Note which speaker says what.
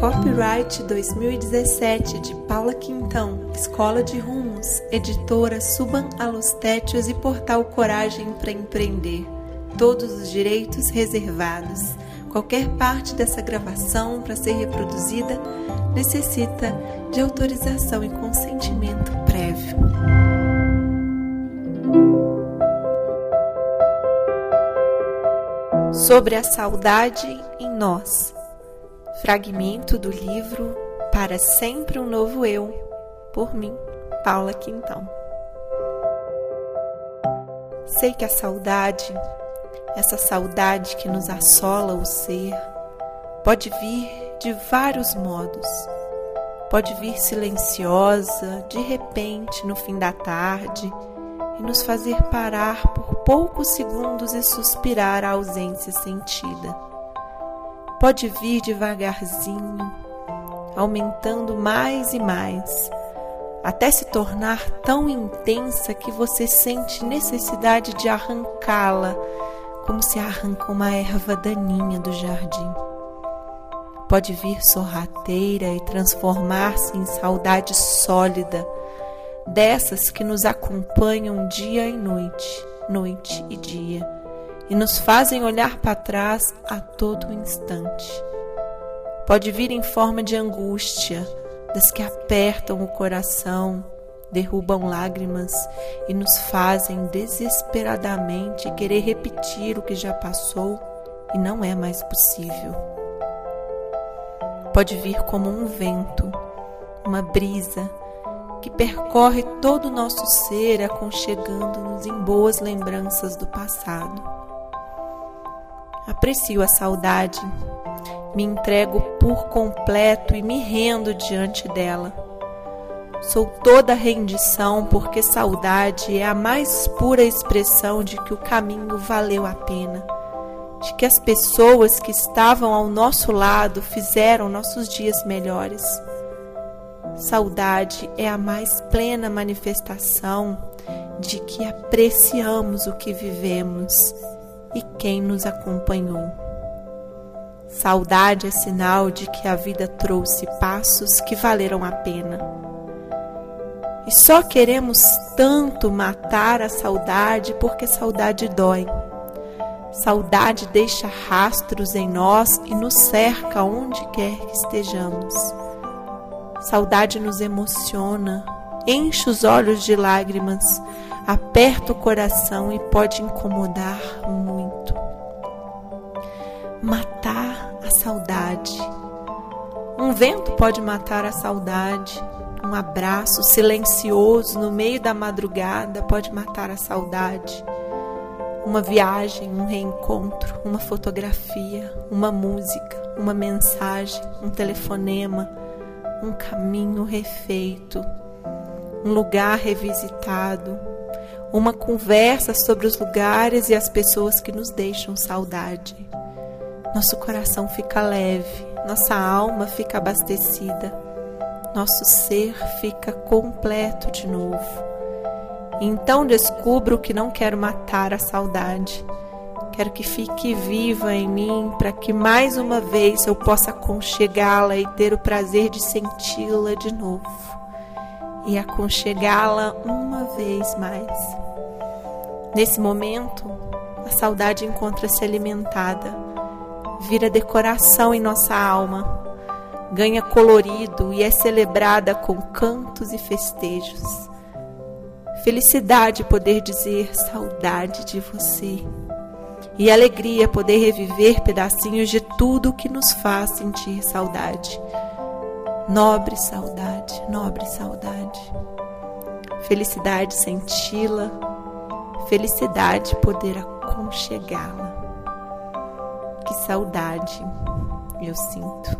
Speaker 1: Copyright 2017 de Paula Quintão, Escola de Rumos, editora Suban Alostétios e Portal Coragem para Empreender. Todos os direitos reservados. Qualquer parte dessa gravação para ser reproduzida necessita de autorização e consentimento prévio. Sobre a saudade em nós. Fragmento do livro Para Sempre um Novo Eu, por mim, Paula Quintão. Sei que a saudade, essa saudade que nos assola o ser, pode vir de vários modos. Pode vir silenciosa, de repente, no fim da tarde, e nos fazer parar por poucos segundos e suspirar a ausência sentida pode vir devagarzinho, aumentando mais e mais, até se tornar tão intensa que você sente necessidade de arrancá-la, como se arranca uma erva daninha do jardim. Pode vir sorrateira e transformar-se em saudade sólida, dessas que nos acompanham dia e noite, noite e dia e nos fazem olhar para trás a todo instante. Pode vir em forma de angústia, das que apertam o coração, derrubam lágrimas e nos fazem desesperadamente querer repetir o que já passou e não é mais possível. Pode vir como um vento, uma brisa que percorre todo o nosso ser, aconchegando-nos em boas lembranças do passado. Aprecio a saudade, me entrego por completo e me rendo diante dela. Sou toda rendição, porque saudade é a mais pura expressão de que o caminho valeu a pena, de que as pessoas que estavam ao nosso lado fizeram nossos dias melhores. Saudade é a mais plena manifestação de que apreciamos o que vivemos e quem nos acompanhou. Saudade é sinal de que a vida trouxe passos que valeram a pena. E só queremos tanto matar a saudade porque saudade dói. Saudade deixa rastros em nós e nos cerca onde quer que estejamos. Saudade nos emociona, enche os olhos de lágrimas, aperta o coração e pode incomodar muito. Matar a saudade. Um vento pode matar a saudade. Um abraço silencioso no meio da madrugada pode matar a saudade. Uma viagem, um reencontro, uma fotografia, uma música, uma mensagem, um telefonema, um caminho refeito, um lugar revisitado, uma conversa sobre os lugares e as pessoas que nos deixam saudade. Nosso coração fica leve, nossa alma fica abastecida, nosso ser fica completo de novo. então descubro que não quero matar a saudade. Quero que fique viva em mim para que mais uma vez eu possa aconchegá-la e ter o prazer de senti-la de novo e aconchegá-la uma vez mais. Nesse momento, a saudade encontra-se alimentada, vira decoração em nossa alma, ganha colorido e é celebrada com cantos e festejos. Felicidade poder dizer saudade de você. E alegria poder reviver pedacinhos de tudo que nos faz sentir saudade. Nobre saudade, nobre saudade. Felicidade senti-la, felicidade poder aconchegá-la. Que saudade eu sinto.